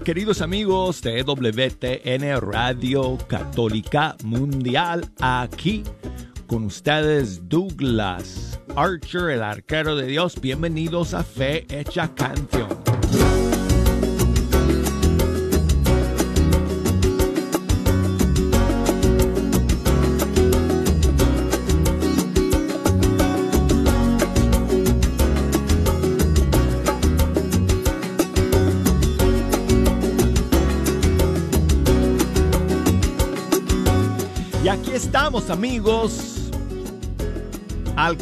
Queridos amigos de WTN Radio Católica Mundial. Aquí con ustedes Douglas Archer, el arquero de Dios. Bienvenidos a Fe Hecha Canción. Amigos al,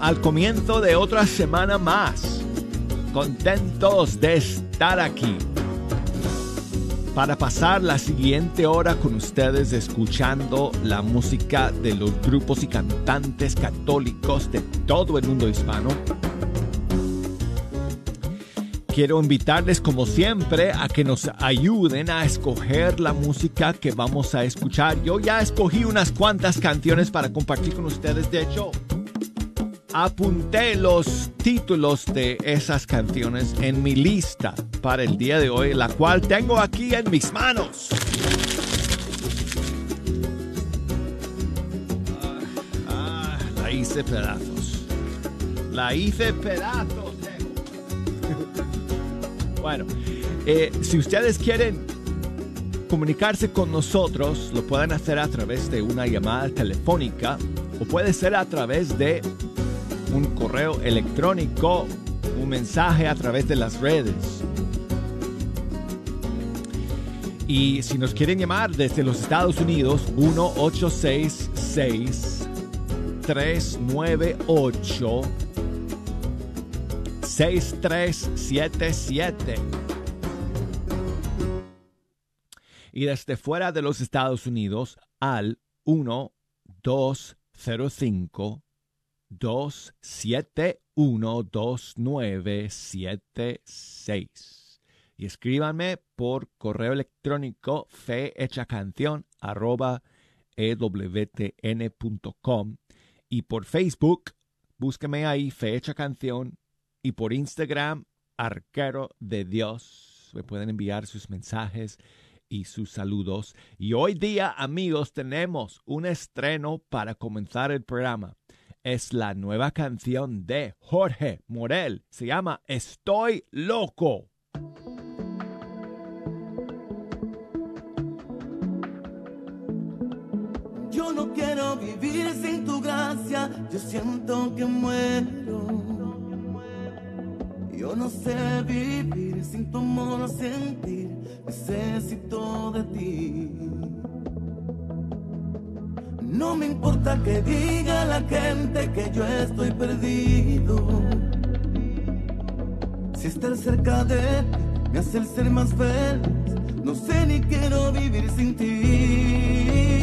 al comienzo de otra semana más. Contentos de estar aquí para pasar la siguiente hora con ustedes escuchando la música de los grupos y cantantes católicos de todo el mundo hispano. Quiero invitarles como siempre a que nos ayuden a escoger la música que vamos a escuchar. Yo ya escogí unas cuantas canciones para compartir con ustedes. De hecho, apunté los títulos de esas canciones en mi lista para el día de hoy, la cual tengo aquí en mis manos. Ah, la hice pedazos. La hice pedazos. Bueno, eh, si ustedes quieren comunicarse con nosotros, lo pueden hacer a través de una llamada telefónica o puede ser a través de un correo electrónico, un mensaje a través de las redes. Y si nos quieren llamar desde los Estados Unidos, 1866 398 6377. Y desde fuera de los Estados Unidos al 1205 271 2976. Y escríbanme por correo electrónico fehechacanción arroba ewtn.com y por Facebook, búsqueme ahí, Fecha Canción, y por Instagram, Arquero de Dios. Me pueden enviar sus mensajes y sus saludos. Y hoy día, amigos, tenemos un estreno para comenzar el programa. Es la nueva canción de Jorge Morel. Se llama Estoy loco. Yo no quiero vivir sin tu gracia, yo siento que muero. Yo no sé vivir sin tu amor, sentir, necesito de ti. No me importa que diga la gente que yo estoy perdido. Si estar cerca de ti me hace el ser más feliz, no sé ni quiero vivir sin ti.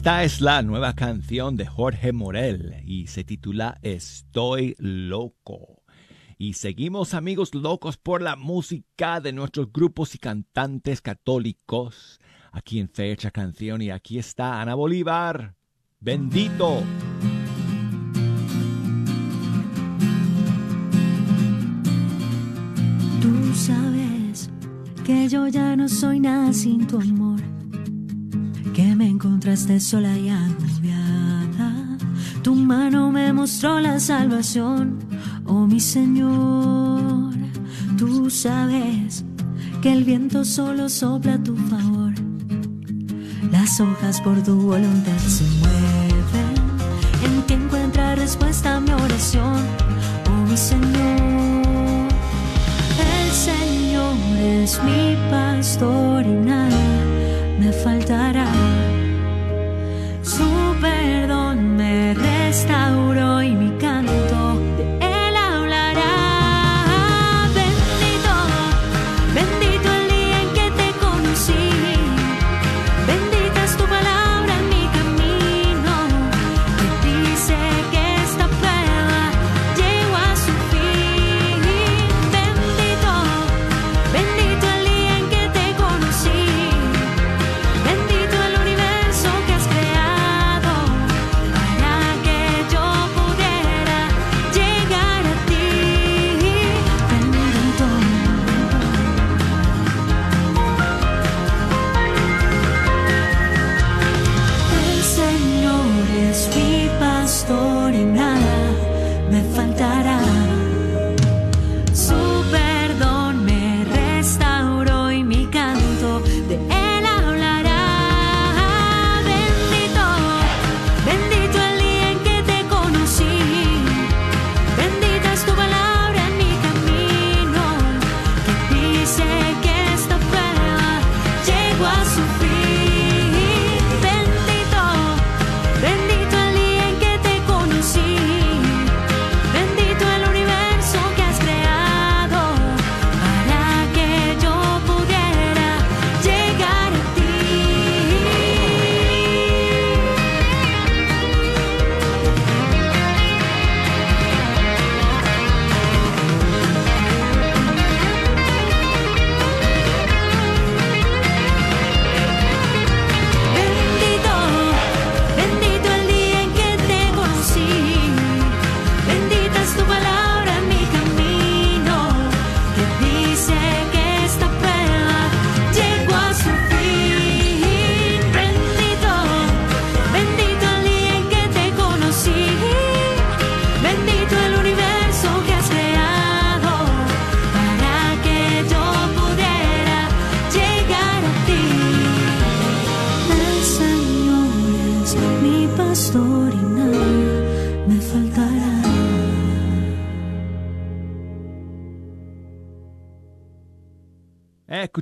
Esta es la nueva canción de Jorge Morel y se titula Estoy loco. Y seguimos amigos locos por la música de nuestros grupos y cantantes católicos aquí en Fecha Canción y aquí está Ana Bolívar. Bendito. Tú sabes que yo ya no soy nada sin tu amor, que me encontraste sola y agobiada. Tu mano me mostró la salvación, oh mi Señor. Tú sabes que el viento solo sopla a tu favor. Las hojas por tu voluntad se mueven. En ti encuentra respuesta a mi oración, oh mi Señor. El Señor es mi pastor y nada me faltará.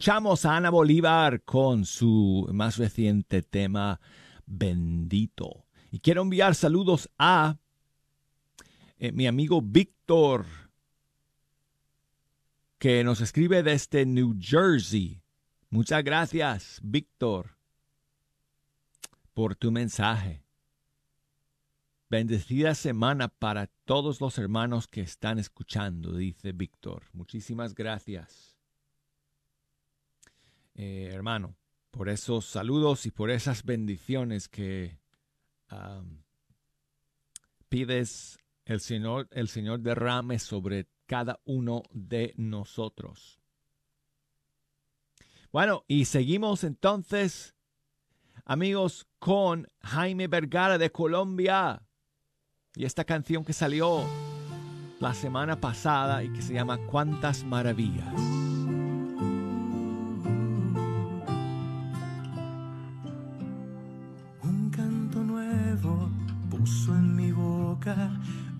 Escuchamos a Ana Bolívar con su más reciente tema Bendito. Y quiero enviar saludos a eh, mi amigo Víctor, que nos escribe desde New Jersey. Muchas gracias, Víctor, por tu mensaje. Bendecida semana para todos los hermanos que están escuchando, dice Víctor. Muchísimas gracias eh, hermano, por esos saludos y por esas bendiciones que pides el Señor, el Señor derrame sobre cada uno de nosotros. Bueno, y seguimos entonces, amigos, con Jaime Vergara de Colombia. Y esta canción que salió la semana pasada y que se llama Cuántas Maravillas.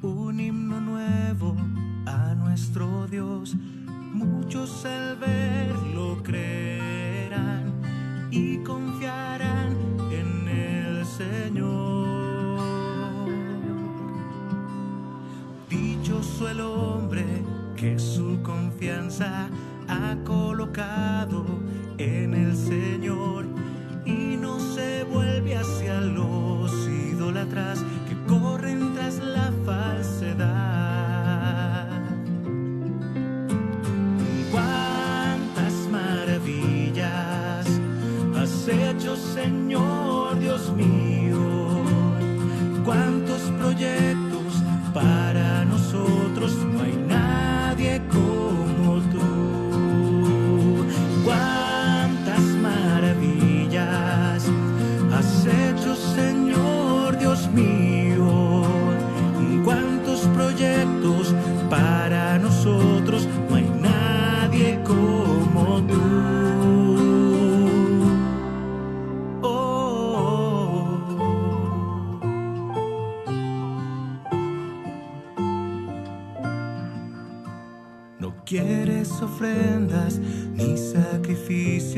Un himno nuevo a nuestro Dios. Muchos al verlo creerán y confiarán en el Señor. Dichoso el hombre que su confianza ha colocado en el Señor y no se vuelve hacia lo hecho,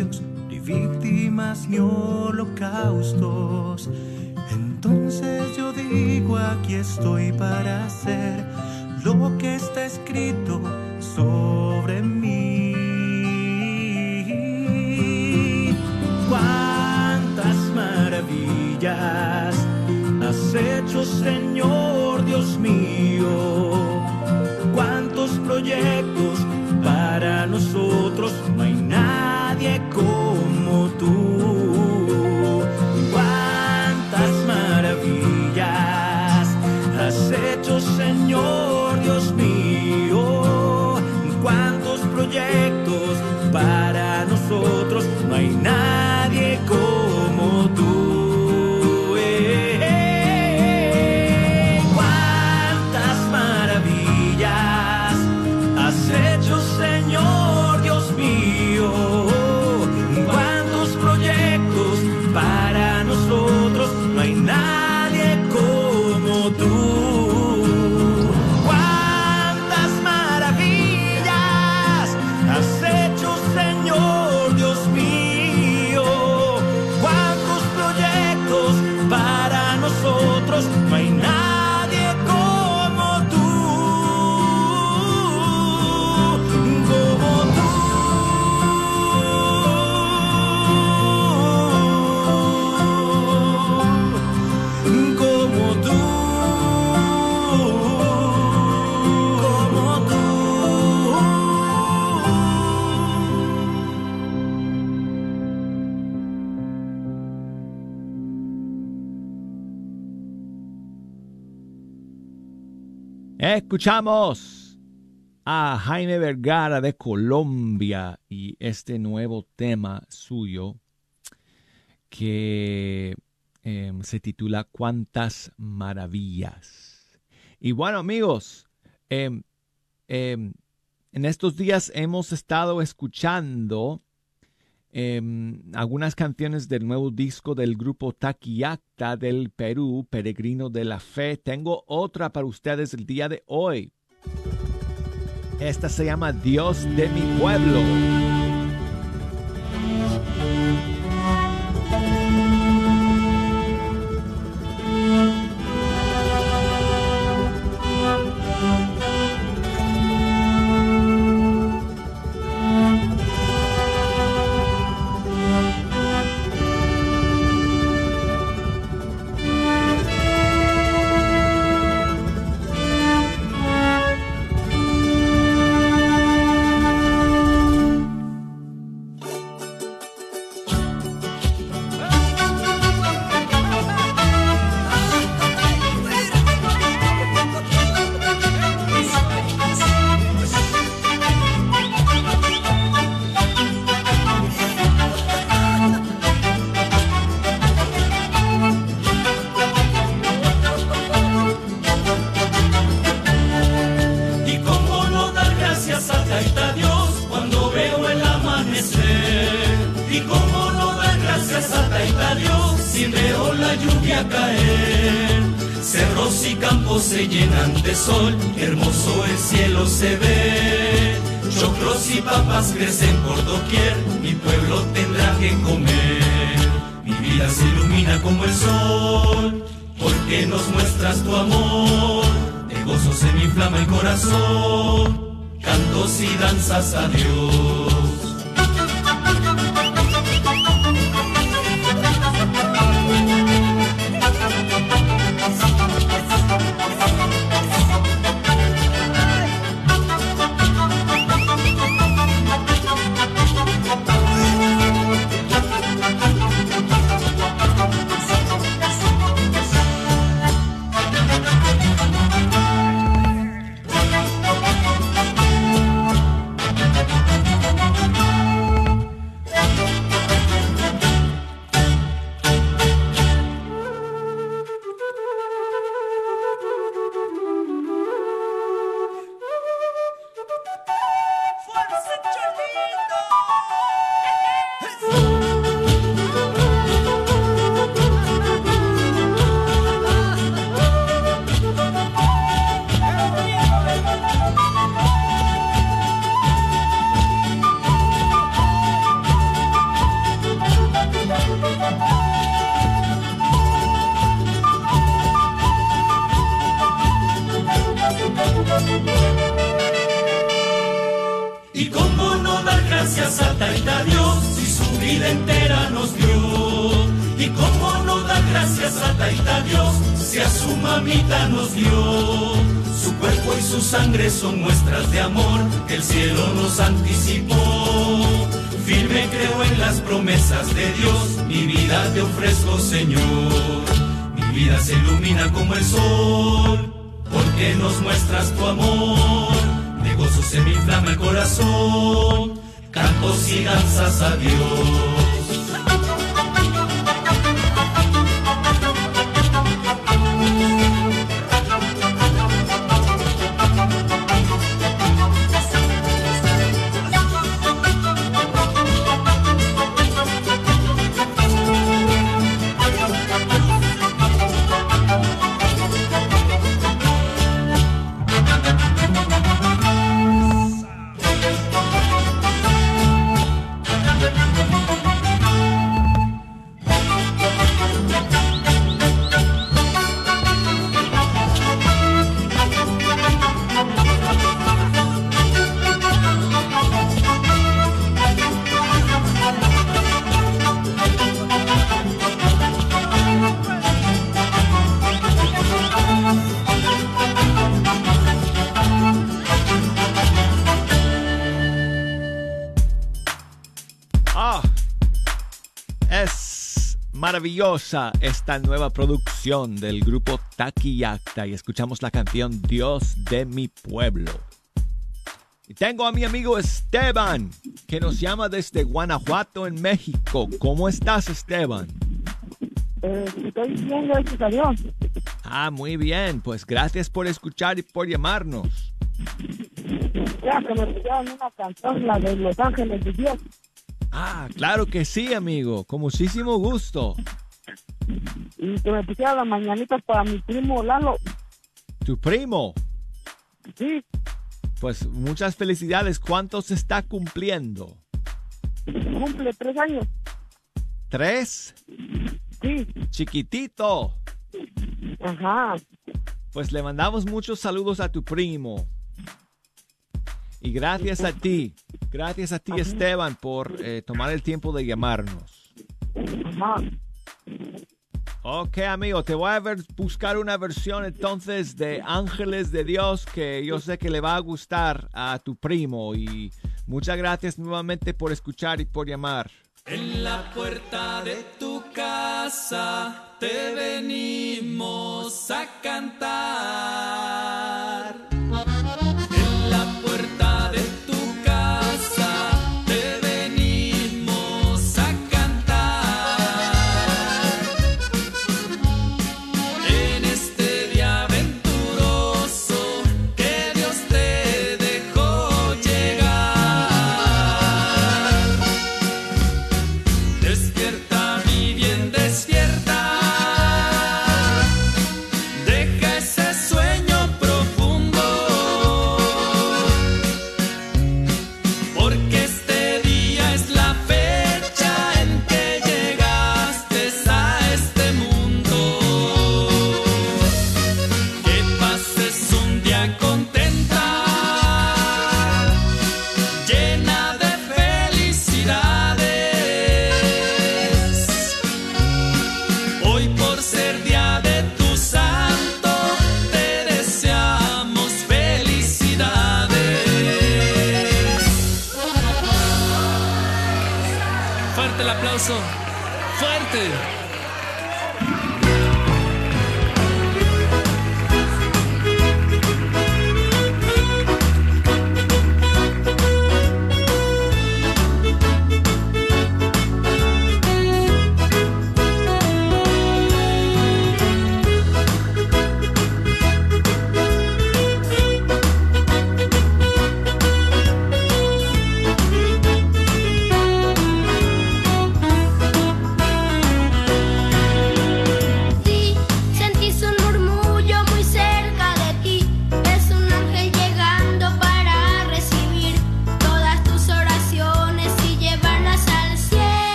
sacrificios, ni víctimas, ni holocaustos. Entonces yo digo, aquí estoy para hacer lo que está escrito sobre mí. Cuántas maravillas has hecho, Señor Escuchamos a Jaime Vergara de Colombia y este nuevo tema suyo que em, se titula Cuántas maravillas. Y bueno amigos, em, em, en estos días hemos estado escuchando em, algunas canciones del nuevo disco del grupo Taquiacta del Perú, Peregrino de la Fe. Tengo otra para ustedes el día de hoy. Esta se llama Dios de mi pueblo. Inflama el corazón, cantos y danzas a Dios. Maravillosa esta nueva producción del grupo Taquillacta y escuchamos la canción Dios de mi pueblo. Y tengo a mi amigo Esteban, que nos llama desde Guanajuato, en México. ¿Cómo estás, Esteban? Eh, estoy bien, gracias a Dios. Ah, muy bien. Pues gracias por escuchar y por llamarnos. Ya que me una canción, la de Los Ángeles de Dios. Ah, claro que sí, amigo. Con muchísimo gusto. Y que me pusieran las mañanitas para mi primo Lalo. Tu primo. Sí, Pues muchas felicidades. ¿Cuántos está cumpliendo? cumple tres años. ¿Tres? Sí, Chiquitito. ajá. Pues le mandamos muchos saludos a tu primo. Y gracias a ti, gracias a ti Esteban por eh, tomar el tiempo de llamarnos. Ajá. Ok amigo, te voy a ver- buscar una versión entonces de Ángeles de Dios que yo sé que le va a gustar a tu primo. Y muchas gracias nuevamente por escuchar y por llamar. En la puerta de tu casa te venimos a cantar.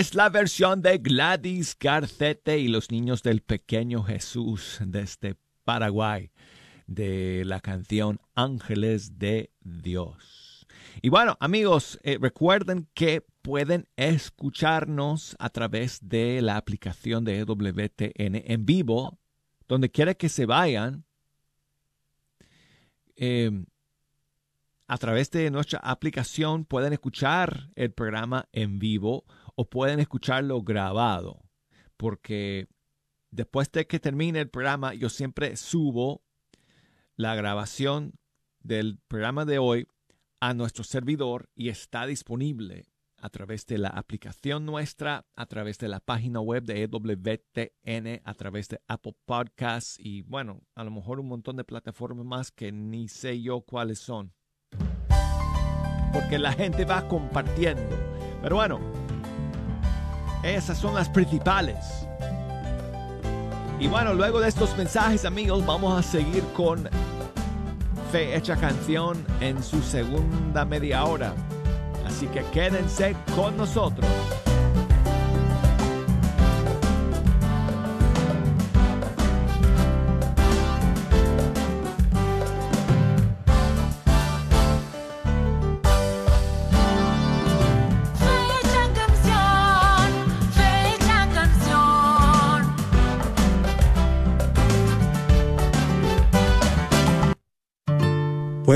Es la versión de Gladys Garcete y los niños del pequeño Jesús desde Paraguay de la canción Ángeles de Dios. Y bueno, amigos, eh, recuerden que pueden escucharnos a través de la aplicación de EWTN en vivo, donde quiera que se vayan. Eh, a través de nuestra aplicación pueden escuchar el programa en vivo o pueden escucharlo grabado, porque después de que termine el programa yo siempre subo la grabación del programa de hoy a nuestro servidor y está disponible a través de la aplicación nuestra, a través de la página web de EWTN, a través de Apple Podcasts y bueno, a lo mejor un montón de plataformas más que ni sé yo cuáles son porque la gente va compartiendo. Pero bueno, esas son las principales. Y bueno, luego de estos mensajes amigos, vamos a seguir con Fe Hecha Canción en su segunda media hora. Así que quédense con nosotros.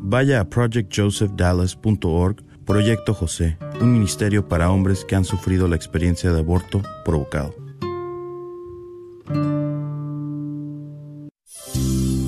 Vaya a projectjosephdallas.org, Proyecto José, un ministerio para hombres que han sufrido la experiencia de aborto provocado.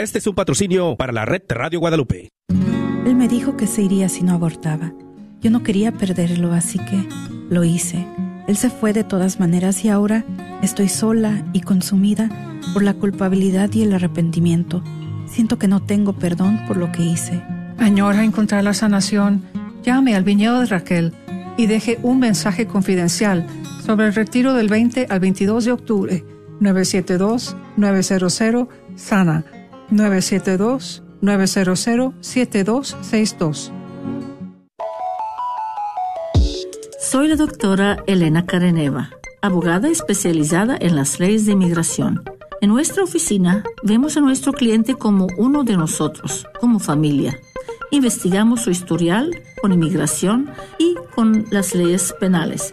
Este es un patrocinio para la red de Radio Guadalupe. Él me dijo que se iría si no abortaba. Yo no quería perderlo, así que lo hice. Él se fue de todas maneras y ahora estoy sola y consumida por la culpabilidad y el arrepentimiento. Siento que no tengo perdón por lo que hice. Añora encontrar la sanación. Llame al viñedo de Raquel y deje un mensaje confidencial sobre el retiro del 20 al 22 de octubre. 972-900 Sana 972-900-7262. Soy la doctora Elena Careneva, abogada especializada en las leyes de inmigración. En nuestra oficina vemos a nuestro cliente como uno de nosotros, como familia. Investigamos su historial con inmigración y con las leyes penales.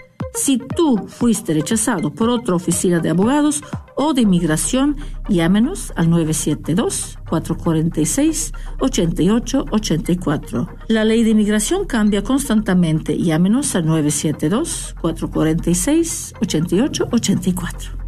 Si tú fuiste rechazado por otra oficina de abogados o de inmigración, llámenos al 972-446-8884. La ley de inmigración cambia constantemente. Llámenos al 972-446-8884.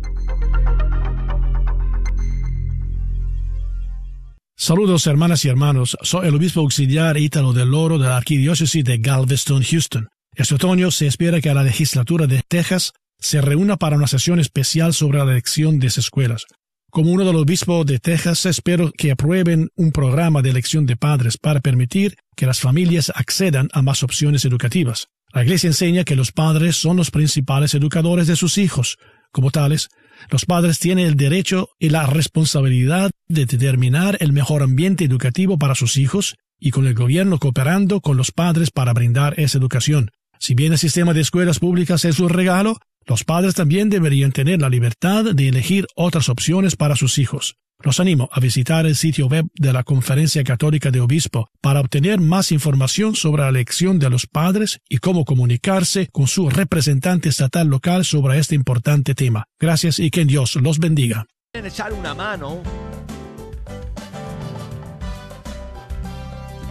Saludos hermanas y hermanos, soy el obispo auxiliar Ítalo del Oro de la Arquidiócesis de Galveston, Houston. Este otoño se espera que la legislatura de Texas se reúna para una sesión especial sobre la elección de escuelas. Como uno de los obispos de Texas, espero que aprueben un programa de elección de padres para permitir que las familias accedan a más opciones educativas. La Iglesia enseña que los padres son los principales educadores de sus hijos. Como tales, los padres tienen el derecho y la responsabilidad de determinar el mejor ambiente educativo para sus hijos y con el gobierno cooperando con los padres para brindar esa educación. Si bien el sistema de escuelas públicas es un regalo, los padres también deberían tener la libertad de elegir otras opciones para sus hijos. Los animo a visitar el sitio web de la Conferencia Católica de Obispo para obtener más información sobre la elección de los padres y cómo comunicarse con su representante estatal local sobre este importante tema. Gracias y que Dios los bendiga.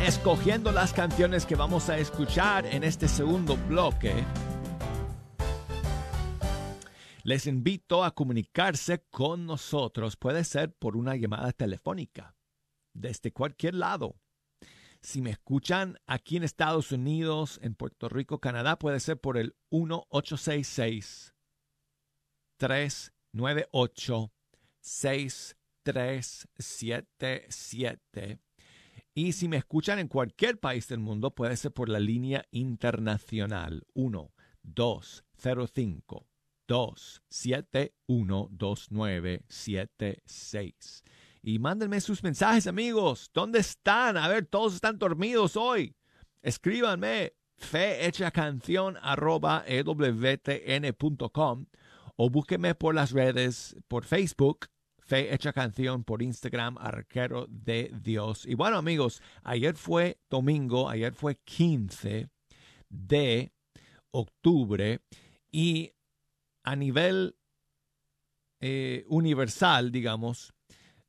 Escogiendo las canciones que vamos a escuchar en este segundo bloque. Les invito a comunicarse con nosotros. Puede ser por una llamada telefónica, desde cualquier lado. Si me escuchan aquí en Estados Unidos, en Puerto Rico, Canadá, puede ser por el 1866 398 6377. Y si me escuchan en cualquier país del mundo, puede ser por la línea internacional 1 205 2712976. Y mándenme sus mensajes, amigos. ¿Dónde están? A ver, todos están dormidos hoy. Escríbanme ewtn.com o búsquenme por las redes, por Facebook, Fe Hecha Canción, por Instagram, Arquero de Dios. Y bueno, amigos, ayer fue domingo, ayer fue 15 de octubre y a nivel eh, universal, digamos,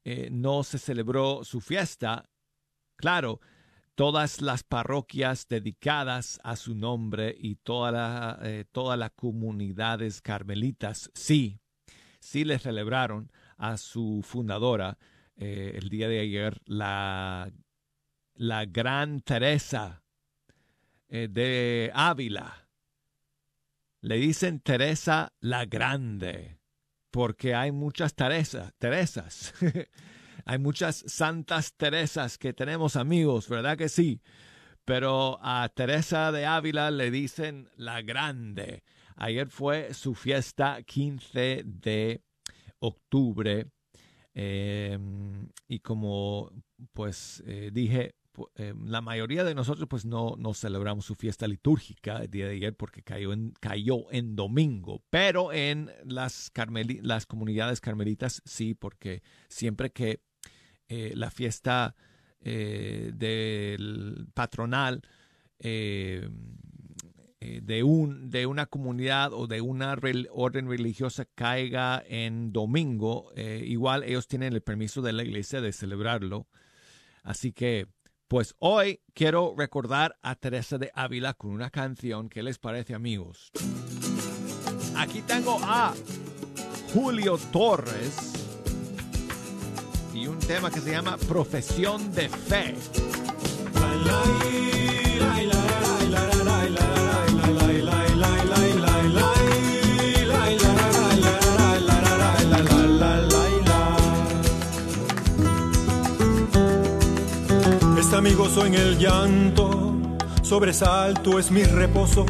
eh, no se celebró su fiesta. Claro, todas las parroquias dedicadas a su nombre y toda la, eh, todas las comunidades carmelitas, sí, sí le celebraron a su fundadora el día de ayer, la, la gran Teresa de Ávila le dicen Teresa la Grande, porque hay muchas Teresa, Teresas. hay muchas santas Teresas que tenemos amigos, ¿verdad que sí? Pero a Teresa de Ávila le dicen la Grande. Ayer fue su fiesta 15 de octubre. Em, y como pues eh, dije, eh, la mayoría de nosotros pues no, no celebramos su fiesta litúrgica el día de ayer porque cayó en, cayó en domingo, pero en las, las comunidades carmelitas sí, porque siempre que eh, la fiesta eh, del patronal de, un, de una comunidad o de una orden religiosa caiga en domingo, igual ellos tienen el permiso de la iglesia de celebrarlo. Así que pues hoy quiero recordar a Teresa de Ávila con una canción. ¿Qué les parece, amigos? Aquí tengo a Julio Torres y un tema que se llama Profesión de Fe. Soy en el llanto, sobresalto es mi reposo,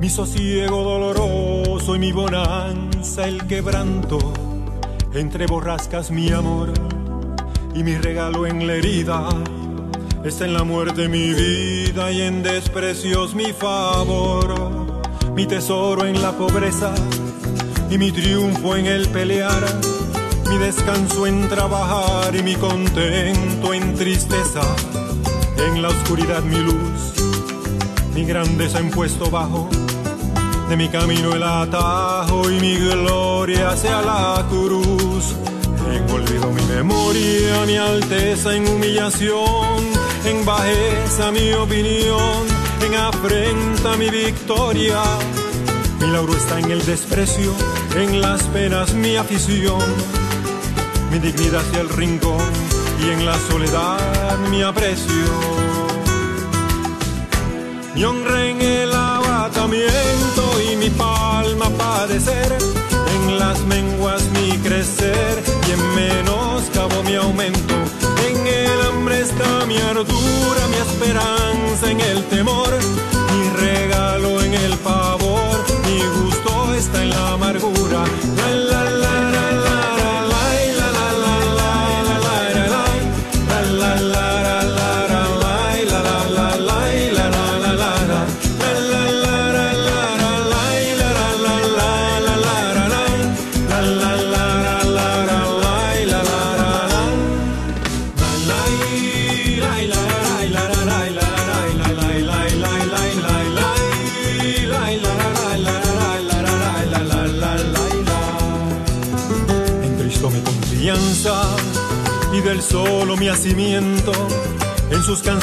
mi sosiego doloroso y mi bonanza el quebranto. Entre borrascas mi amor y mi regalo en la herida. Está en la muerte mi vida y en desprecios mi favor. Mi tesoro en la pobreza y mi triunfo en el pelear. Mi descanso en trabajar y mi contento en tristeza en la oscuridad mi luz, mi grandeza en puesto bajo, de mi camino el atajo y mi gloria hacia la cruz. En olvido mi memoria, mi alteza en humillación, en bajeza mi opinión, en afrenta mi victoria. Mi lauro está en el desprecio, en las penas mi afición, mi dignidad hacia el rincón y en la soledad mi aprecio. Mi honra en el abatamiento y mi palma padecer, en las menguas mi crecer y en menoscabo mi aumento. En el hambre está mi ardura, mi esperanza en el temor, mi regalo en el pavor, mi gusto está en la amargura.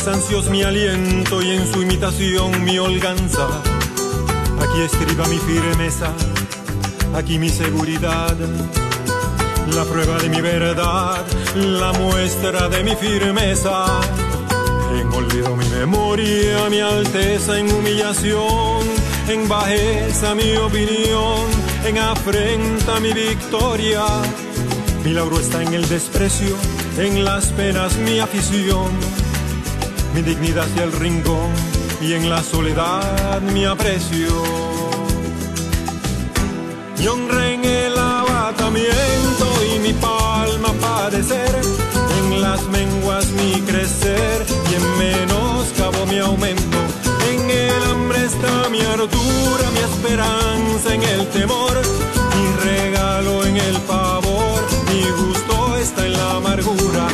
Cansancios mi aliento y en su imitación mi holganza. Aquí estriba mi firmeza, aquí mi seguridad, la prueba de mi verdad, la muestra de mi firmeza. En olvido mi memoria, mi alteza en humillación, en bajeza mi opinión, en afrenta mi victoria. Mi lauro está en el desprecio, en las penas mi afición, mi dignidad y el rincón y en la soledad mi aprecio. Mi honra en el abatamiento y mi palma padecer, en las menguas mi crecer y en menoscabo mi aumento. En el hambre está mi ardura, mi esperanza en el temor, mi regalo en el pavor, mi gusto está en la amargura.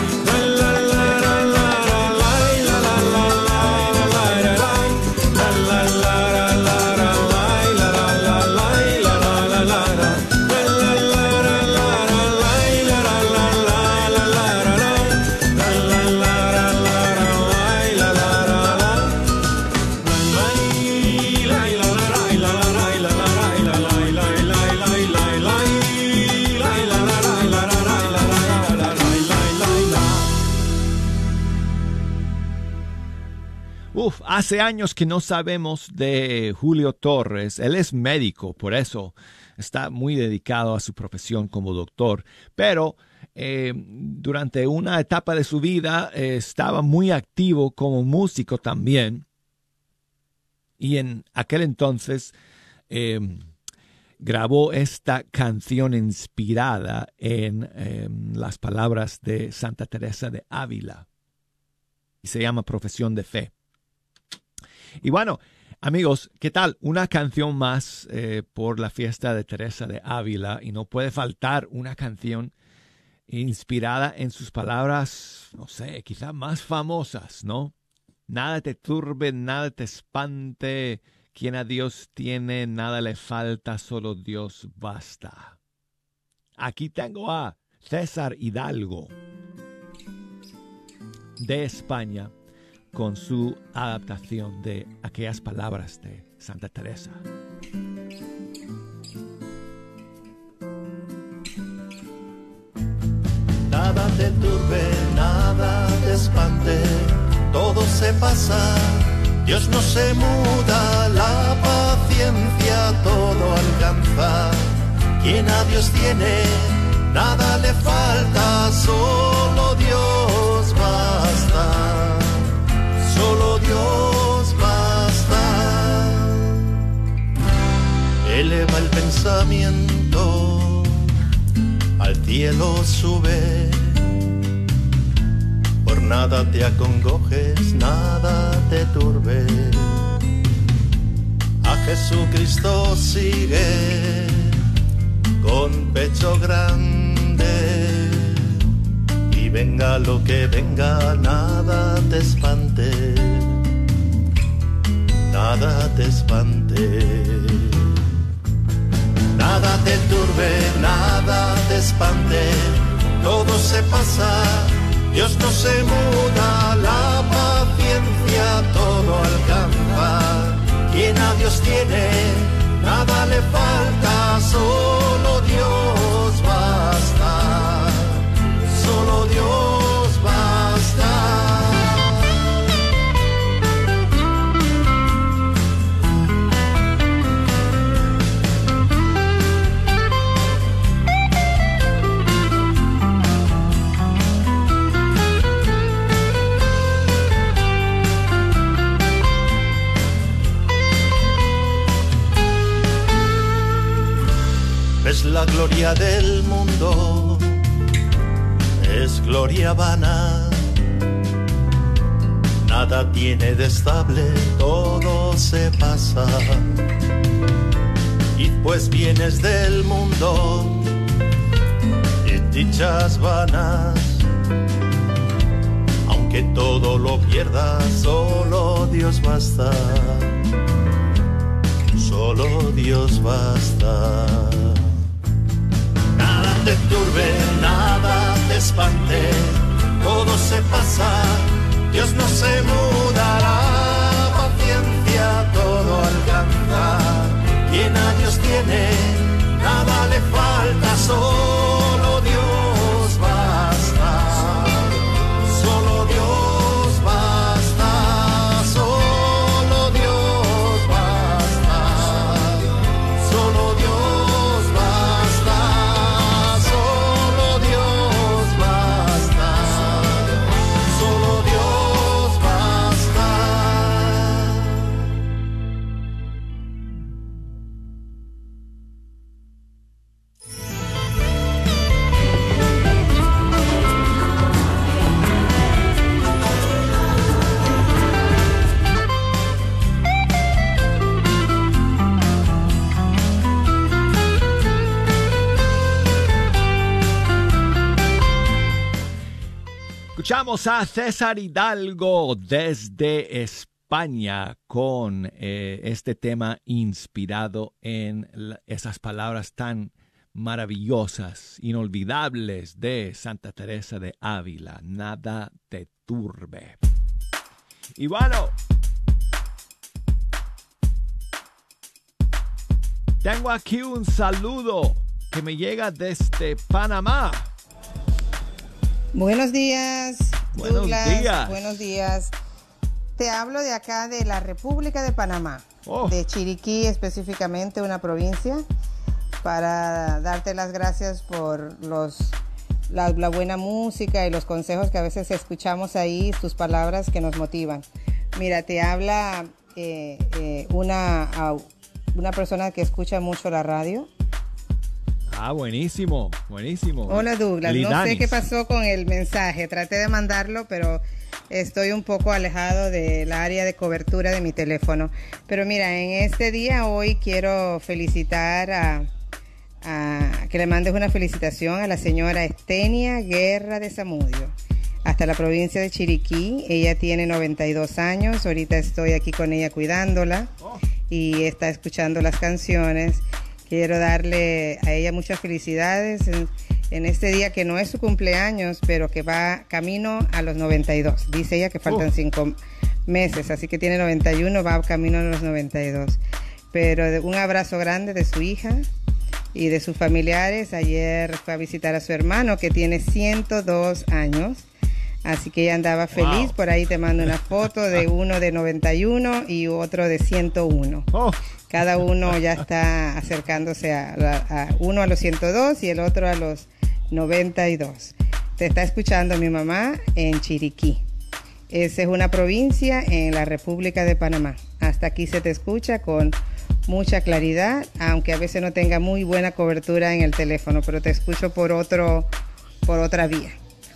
Hace años que no sabemos de Julio Torres. Él es médico, por eso está muy dedicado a su profesión como doctor. Pero eh, durante una etapa de su vida eh, estaba muy activo como músico también. Y en aquel entonces eh, grabó esta canción inspirada en eh, las palabras de Santa Teresa de Ávila. Y se llama Profesión de Fe. Y bueno, amigos, ¿qué tal? Una canción más eh, por la fiesta de Teresa de Ávila y no puede faltar una canción inspirada en sus palabras, no sé, quizá más famosas, ¿no? Nada te turbe, nada te espante, quien a Dios tiene, nada le falta, solo Dios basta. Aquí tengo a César Hidalgo de España con su adaptación de aquellas palabras de Santa Teresa. Nada te turbe, nada te espante, todo se pasa, Dios no se muda, la paciencia todo alcanza. Quien a Dios tiene, nada le falta, solo solo Dios basta. Eleva el pensamiento, al cielo sube. Por nada te acongojes, nada te turbe. A Jesucristo sigue con pecho grande. Venga lo que venga, nada te espante. Nada te espante. Nada te turbe, nada te espante, todo se pasa, Dios no se muda, la paciencia todo alcanza. Quien a Dios tiene, nada le falta, solo Dios gloria del mundo es gloria vana. Nada tiene de estable, todo se pasa. Y pues vienes del mundo y dichas vanas. Aunque todo lo pierdas, solo Dios basta. Solo Dios basta. Te turbe, nada te espante, todo se pasa, Dios no se mudará, Escuchamos a César Hidalgo desde España con eh, este tema inspirado en esas palabras tan maravillosas, inolvidables de Santa Teresa de Ávila. Nada te turbe. Y bueno, tengo aquí un saludo que me llega desde Panamá. Buenos días. Buenos Douglas. días. Buenos días. Te hablo de acá de la República de Panamá, Oh. de Chiriquí específicamente, una provincia, para darte las gracias por los la, la buena música y los consejos que a veces escuchamos ahí, tus palabras que nos motivan. Mira, te habla eh, eh, una, una persona que escucha mucho la radio. Ah, buenísimo, buenísimo. Hola Douglas, no sé Lidanis. qué pasó con el mensaje, traté de mandarlo, pero estoy un poco alejado del área de cobertura de mi teléfono. Pero mira, en este día hoy quiero felicitar a, a- que le mandes una felicitación a la señora Estenia Guerra de Zamudio, hasta la provincia de Chiriquí. Ella tiene 92 años, ahorita estoy aquí con ella cuidándola y está escuchando las canciones. Quiero darle a ella muchas felicidades en, en este día que no es su cumpleaños, pero que va camino a los 92. Dice ella que faltan cinco meses, así que tiene 91, va camino a los 92. Pero un abrazo grande de su hija y de sus familiares. Ayer fue a visitar a su hermano que tiene 102 años. Así que ella andaba feliz. Por ahí te mando una foto de uno de 91 y otro de 101. Cada uno ya está acercándose a uno a los 102 y el otro a los 92. Te está escuchando mi mamá en Chiriquí. Esa es una provincia en la República de Panamá. Hasta aquí se te escucha con mucha claridad, aunque a veces no tenga muy buena cobertura en el teléfono, pero te escucho por otro, por otra vía.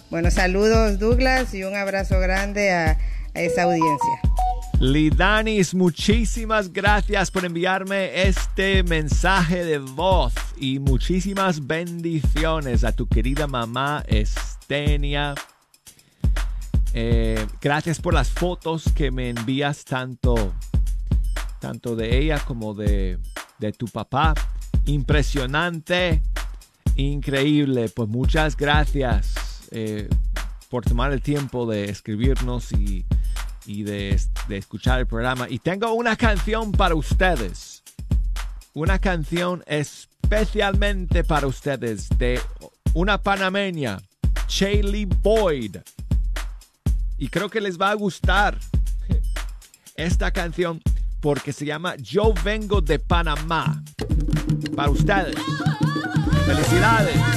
Bueno, saludos Douglas y un abrazo grande a, esa audiencia. Lidanis, muchísimas gracias por enviarme este mensaje de voz y muchísimas bendiciones a tu querida mamá Estenia. Eh, gracias por las fotos que me envías tanto, tanto de ella como de, de tu papá. Impresionante, increíble. Pues muchas gracias eh, por tomar el tiempo de escribirnos y, de, de escuchar el programa. Y tengo una canción para ustedes. Una canción especialmente para ustedes de una panameña, Shaylee Boyd. Y creo que les va a gustar esta canción porque se llama Yo vengo de Panamá. Para ustedes. Felicidades.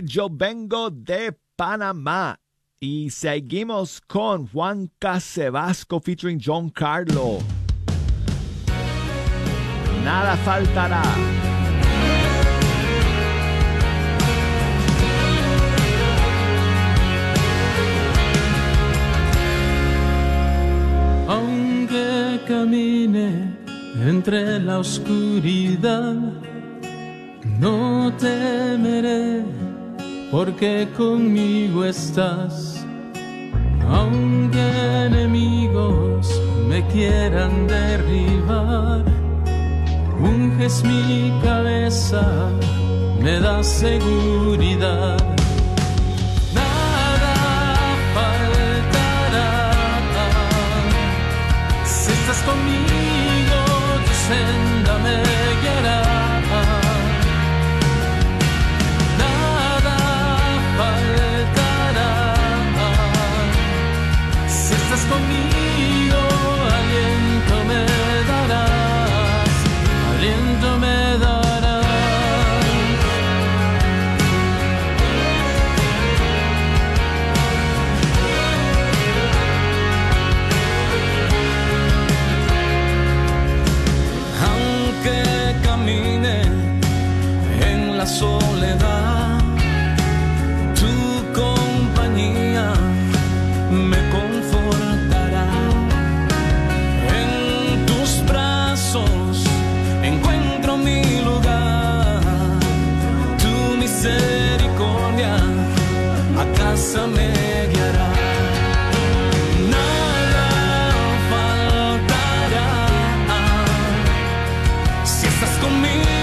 Yo vengo de Panamá. Y seguimos con Juan Casebasco featuring John Carlo. Nada faltará. Aunque camine entre la oscuridad, no temeré porque conmigo estás. Aunque enemigos me quieran derribar, unges mi cabeza, me da seguridad. conmigo.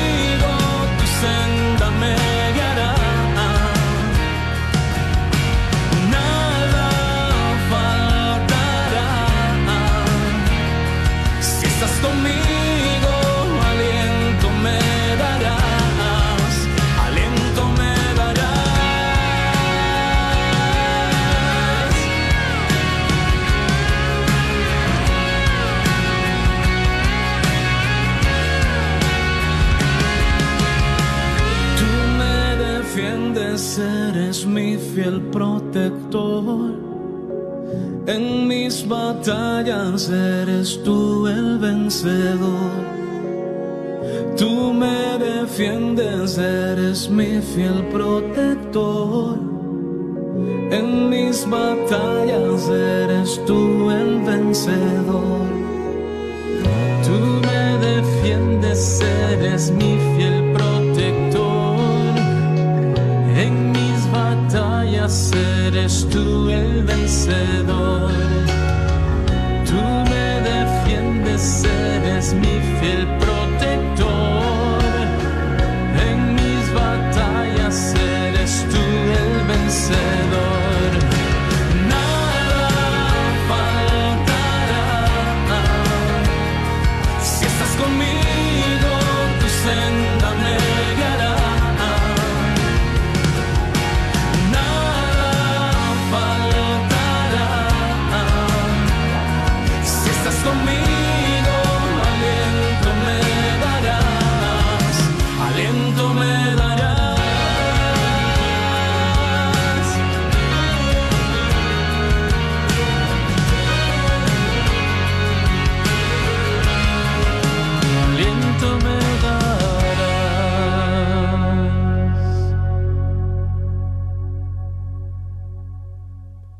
fiel protector. En mis batallas eres tú el vencedor. Tú me defiendes, eres mi fiel protector. En mis batallas eres tú el vencedor. Tú me defiendes, eres mi fiel vencedor.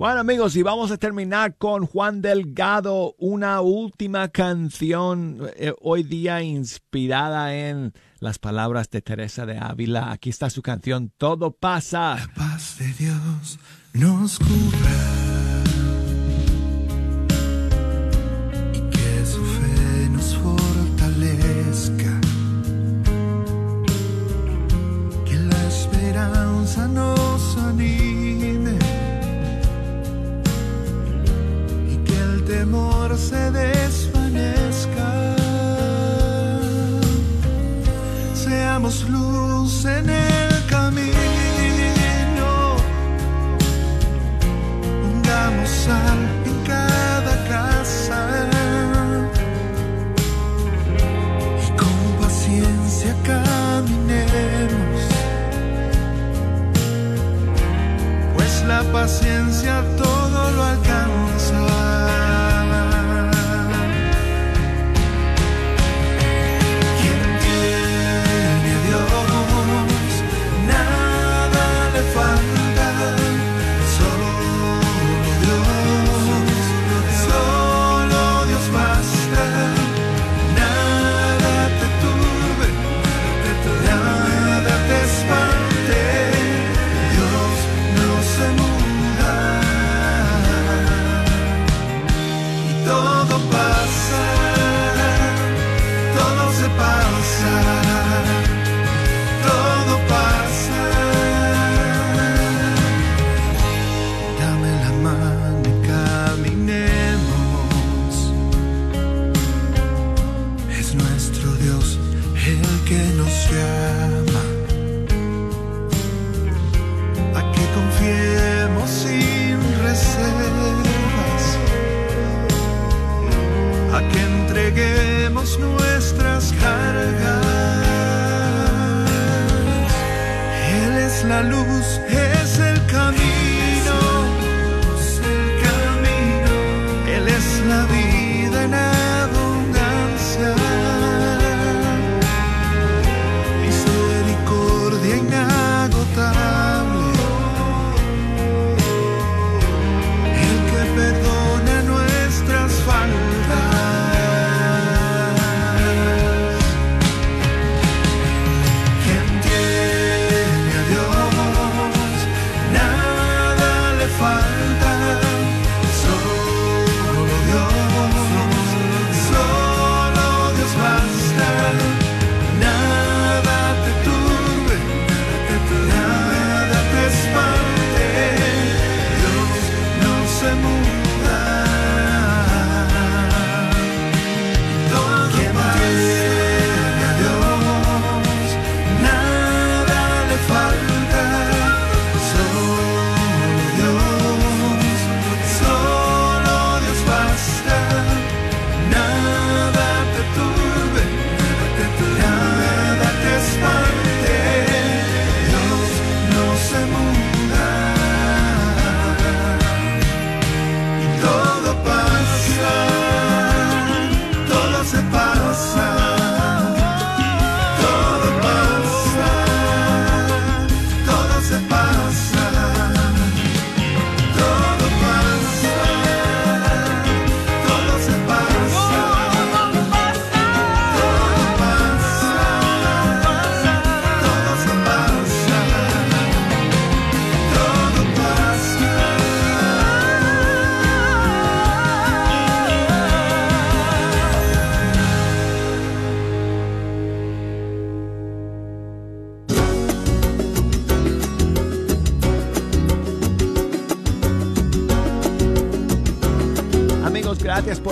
Bueno amigos, y vamos a terminar con Juan Delgado, una última canción eh, hoy día inspirada en las palabras de Teresa de Ávila. Aquí está su canción, Todo pasa. La paz de Dios nos cubra. se desvanezca. Seamos luz en el camino. Pongamos sal en cada casa. Y con paciencia caminemos. Pues la paciencia todo lo alcanza.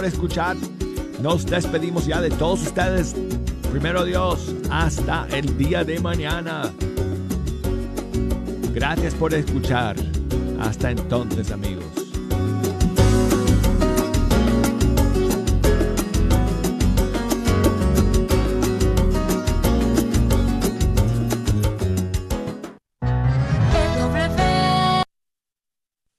escuchar. Nos despedimos ya de todos ustedes. Primero Dios, hasta el día de mañana. Gracias por escuchar. Hasta entonces, amigos.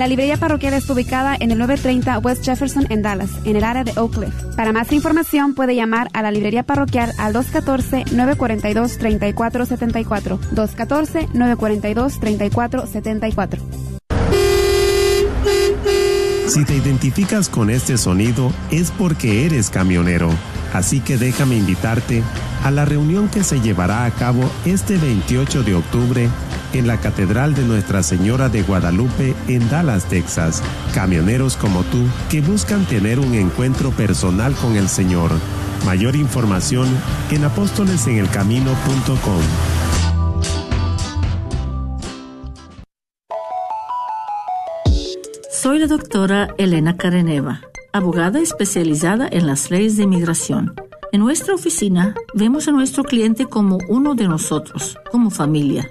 La librería parroquial está ubicada en el 930 West Jefferson en Dallas, en el área de Oak Cliff. Para más información puede llamar a la librería parroquial al 214-942-3474. 214-942-3474. Si te identificas con este sonido es porque eres camionero. Así que déjame invitarte a la reunión que se llevará a cabo este 28 de octubre en la Catedral de Nuestra Señora de Guadalupe en Dallas, Texas. Camioneros como tú que buscan tener un encuentro personal con el Señor. Mayor información en apóstolesenelcamino.com. Soy la doctora Elena Careneva, abogada especializada en las leyes de inmigración. En nuestra oficina vemos a nuestro cliente como uno de nosotros, como familia.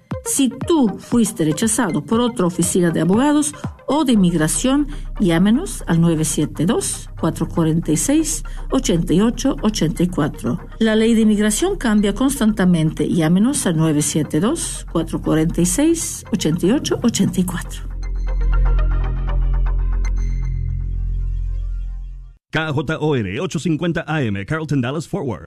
Si tú fuiste rechazado por otra oficina de abogados o de inmigración, llámenos al 972-446-8884. La ley de inmigración cambia constantemente. Llámenos al 972-446-8884. KJOR 850 AM, Carlton Dallas Forward.